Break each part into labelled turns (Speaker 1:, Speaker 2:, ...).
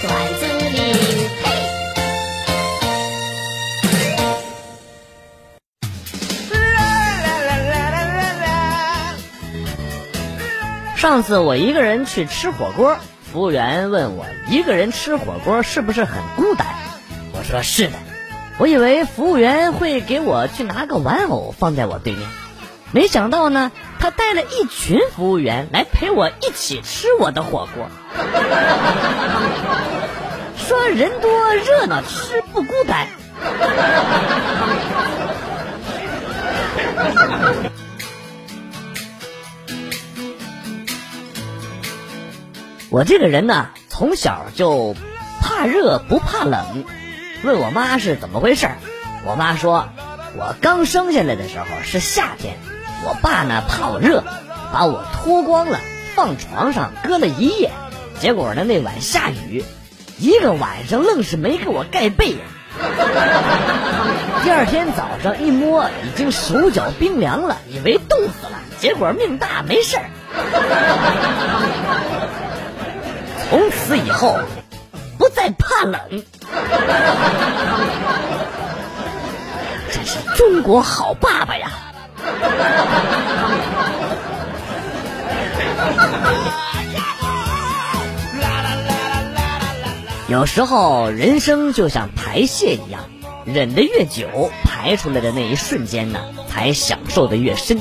Speaker 1: 段子里。上次我一个人去吃火锅，服务员问我一个人吃火锅是不是很孤单，我说是的。我以为服务员会给我去拿个玩偶放在我对面，没想到呢，他带了一群服务员来陪我一起吃我的火锅。说人多热闹吃不孤单。我这个人呢，从小就怕热不怕冷。问我妈是怎么回事我妈说，我刚生下来的时候是夏天，我爸呢怕我热，把我脱光了放床上搁了一夜，结果呢那晚下雨，一个晚上愣是没给我盖被。第二天早上一摸，已经手脚冰凉了，以为冻死了，结果命大没事儿。从此以后，不再怕冷。真是中国好爸爸呀！有时候人生就像排泄一样，忍得越久，排出来的那一瞬间呢，才享受的越深。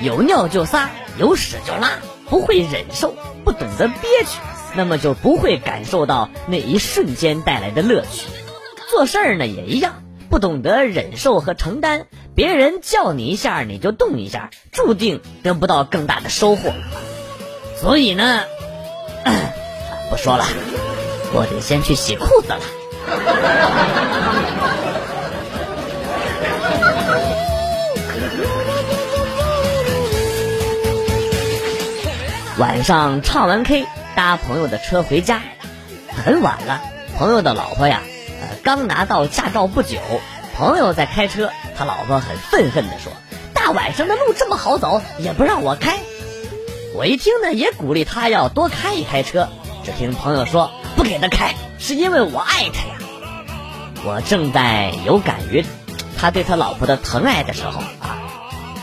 Speaker 1: 有尿就撒，有屎就拉，不会忍受，不懂得憋屈。那么就不会感受到那一瞬间带来的乐趣。做事儿呢也一样，不懂得忍受和承担，别人叫你一下你就动一下，注定得不到更大的收获。所以呢，不说了，我得先去洗裤子了。晚上唱完 K。搭朋友的车回家，很晚了。朋友的老婆呀，刚拿到驾照不久。朋友在开车，他老婆很愤恨地说：“大晚上的路这么好走，也不让我开。”我一听呢，也鼓励他要多开一开车。只听朋友说：“不给他开，是因为我爱他呀。”我正在有感于他对他老婆的疼爱的时候啊，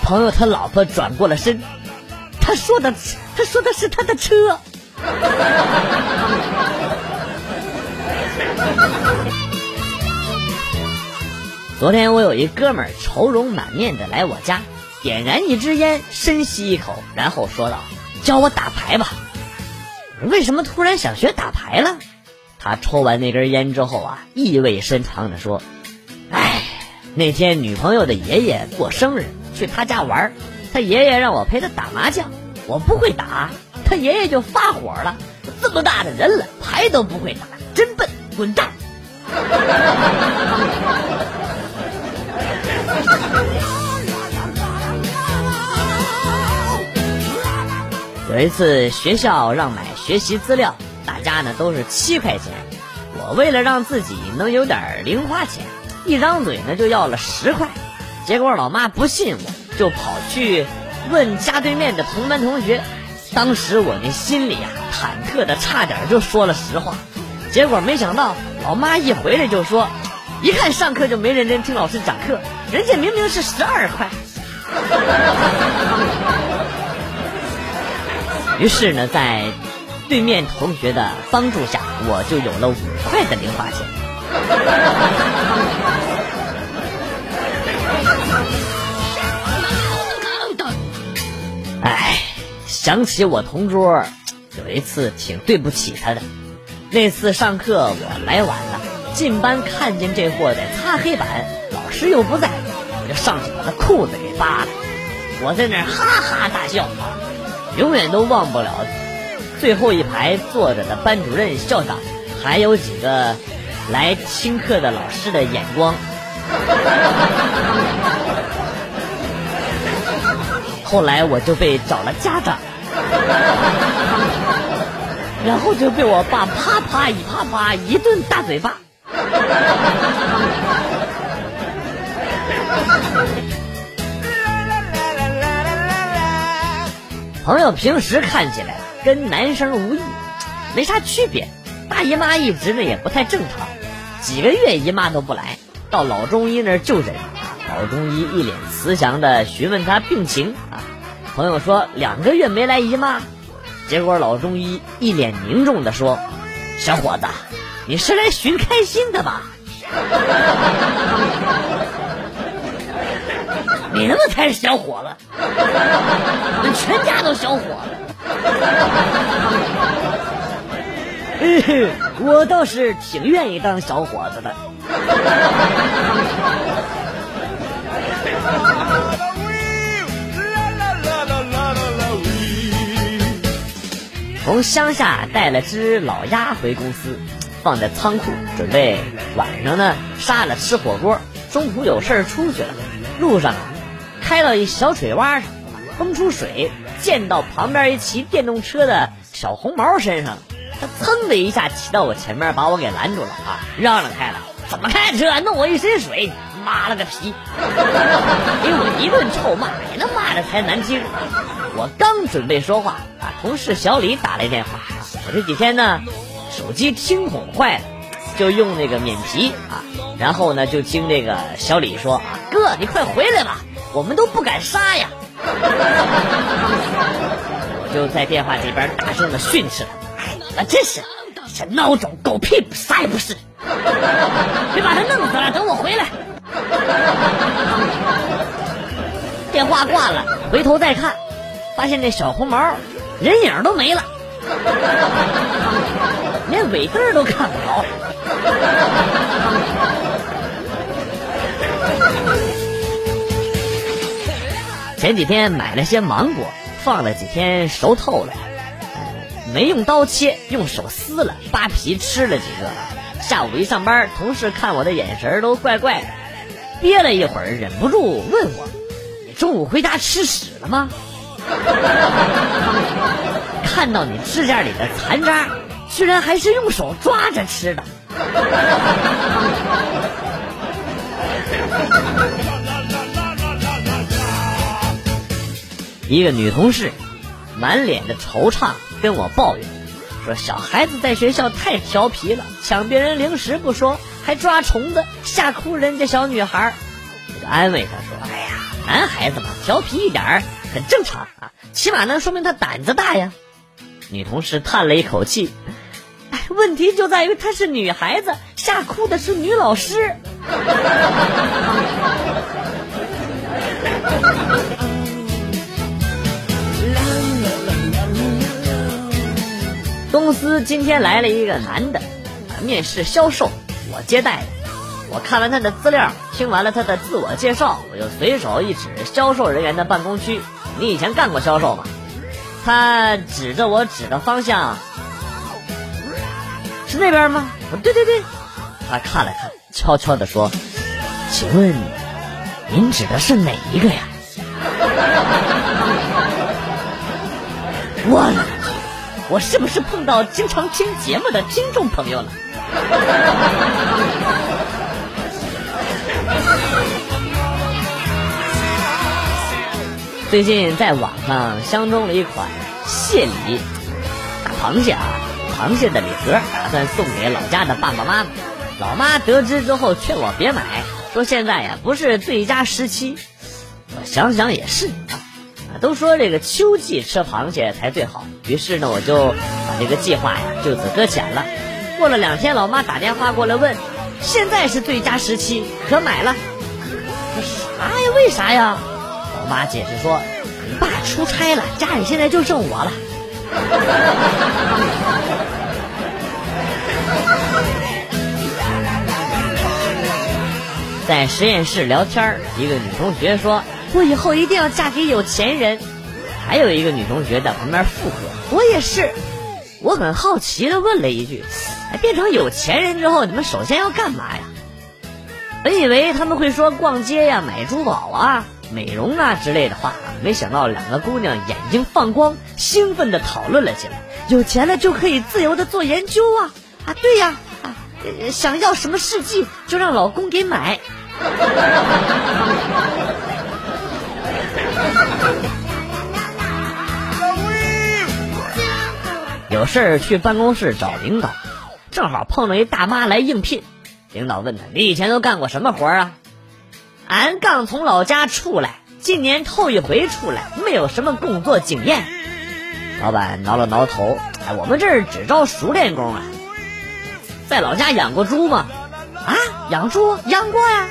Speaker 1: 朋友他老婆转过了身，他说的他说的是他的车。昨天我有一哥们儿愁容满面的来我家，点燃一支烟，深吸一口，然后说道：“教我打牌吧。”为什么突然想学打牌了？他抽完那根烟之后啊，意味深长的说：“哎，那天女朋友的爷爷过生日，去他家玩，他爷爷让我陪他打麻将，我不会打。”他爷爷就发火了，这么大的人了，牌都不会打，真笨，滚蛋！有一次学校让买学习资料，大家呢都是七块钱，我为了让自己能有点零花钱，一张嘴呢就要了十块，结果老妈不信我，就跑去问家对面的同班同学。当时我那心里啊，忐忑的差点就说了实话，结果没想到老妈一回来就说，一看上课就没认真听老师讲课，人家明明是十二块。于是呢，在对面同学的帮助下，我就有了五块的零花钱。哎想起我同桌，有一次挺对不起他的。那次上课我来晚了，进班看见这货在擦黑板，老师又不在，我就上去把他裤子给扒了。我在那哈哈大笑，永远都忘不了最后一排坐着的班主任、校长，还有几个来听课的老师的眼光。后来我就被找了家长。然后就被我爸啪啪一啪啪一顿大嘴巴。朋友平时看起来跟男生无异，没啥区别，大姨妈一直呢也不太正常，几个月姨妈都不来，到老中医那儿就诊，老中医一脸慈祥的询问他病情啊。朋友说两个月没来姨妈，结果老中医一脸凝重的说：“小伙子，你是来寻开心的吧？你他妈才是小伙子，全家都小伙子。”我倒是挺愿意当小伙子的。从乡下带了只老鸭回公司，放在仓库，准备晚上呢杀了吃火锅。中途有事出去了，路上开到一小水洼上，崩出水，溅到旁边一骑电动车的小红毛身上。他噌的一下骑到我前面，把我给拦住了啊！让让开了，怎么开车弄我一身水？妈了个皮！给我一顿臭骂，也能骂的才难听。我刚准备说话啊，同事小李打来电话。我这几天呢，手机听筒坏了，就用那个免提啊。然后呢，就听这个小李说啊：“哥，你快回来吧，我们都不敢杀呀。”我就在电话这边大声的训斥他。啊，真是，这孬种狗屁，啥也不是！别把他弄死了，等我回来。电话挂了，回头再看，发现那小红毛人影都没了，连尾灯都看不着。前几天买了些芒果，放了几天熟透了。没用刀切，用手撕了，扒皮吃了几个。下午一上班，同事看我的眼神都怪怪的，憋了一会儿，忍不住问我：“你中午回家吃屎了吗？” 看到你指甲里的残渣，居然还是用手抓着吃的。一个女同事，满脸的惆怅。跟我抱怨说：“小孩子在学校太调皮了，抢别人零食不说，还抓虫子，吓哭人家小女孩。”我就安慰她说：“哎呀，男孩子嘛，调皮一点很正常啊，起码能说明他胆子大呀。”女同事叹了一口气：“哎，问题就在于她是女孩子，吓哭的是女老师。”公司今天来了一个男的，面试销售，我接待的。我看完他的资料，听完了他的自我介绍，我就随手一指销售人员的办公区：“你以前干过销售吗？”他指着我指的方向，是那边吗？对对对。他看了看，悄悄地说：“请问您指的是哪一个呀？”我。我是不是碰到经常听节目的听众朋友了？最近在网上相中了一款蟹礼，大螃蟹啊，螃蟹的礼盒，打算送给老家的爸爸妈妈。老妈得知之后劝我别买，说现在呀不是最佳时期。我想想也是。都说这个秋季吃螃蟹才最好，于是呢，我就把这个计划呀就此搁浅了。过了两天，老妈打电话过来问，现在是最佳时期，可买了。啥呀？为啥呀？老妈解释说，你爸出差了，家里现在就剩我了。在实验室聊天一个女同学说。我以后一定要嫁给有钱人。还有一个女同学在旁边附和：“我也是。”我很好奇的问了一句：“哎，变成有钱人之后，你们首先要干嘛呀？”本以为他们会说逛街呀、买珠宝啊、美容啊之类的话，没想到两个姑娘眼睛放光，兴奋的讨论了起来：“有钱了就可以自由的做研究啊！啊，对呀，啊，想要什么试剂就让老公给买。” 有事儿去办公室找领导，正好碰到一大妈来应聘。领导问他：“你以前都干过什么活啊？”“俺刚从老家出来，今年头一回出来，没有什么工作经验。”老板挠了挠头，哎，我们这儿只招熟练工啊。在老家养过猪吗？啊，养猪养过呀。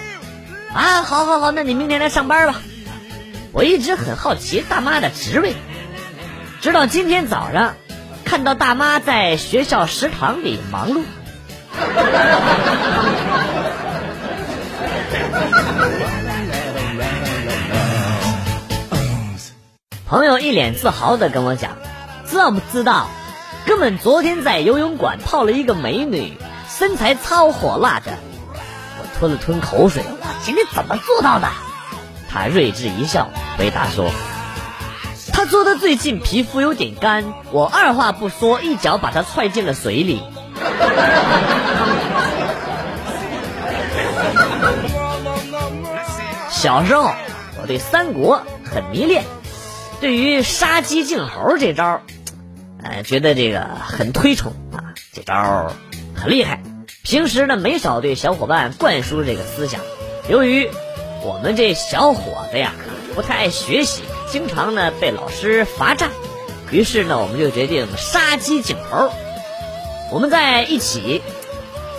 Speaker 1: 啊，好好好，那你明天来上班吧。我一直很好奇大妈的职位，直到今天早上，看到大妈在学校食堂里忙碌。朋友一脸自豪的跟我讲：“知道不知道？哥们昨天在游泳馆泡了一个美女，身材超火辣的。”我吞了吞口水，我今天怎么做到的？他睿智一笑，回答说：“他坐的最近皮肤有点干，我二话不说，一脚把他踹进了水里。”小时候，我对三国很迷恋，对于杀鸡儆猴这招，呃，觉得这个很推崇啊，这招很厉害。平时呢，没少对小伙伴灌输这个思想。由于我们这小伙子呀，不太爱学习，经常呢被老师罚站。于是呢，我们就决定杀鸡儆猴。我们在一起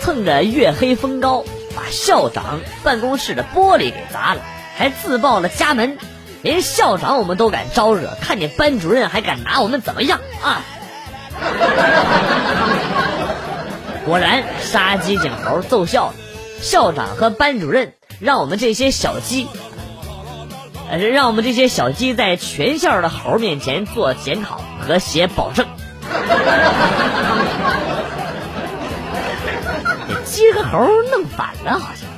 Speaker 1: 蹭着月黑风高，把校长办公室的玻璃给砸了，还自报了家门。连校长我们都敢招惹，看见班主任还敢拿我们怎么样啊？果然，杀鸡儆猴奏效了，校长和班主任。让我们这些小鸡，呃，让我们这些小鸡在全校的猴面前做检讨和写保证。鸡和猴弄反了，好像。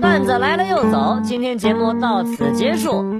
Speaker 1: 段子来了又走，今天节目到此结束。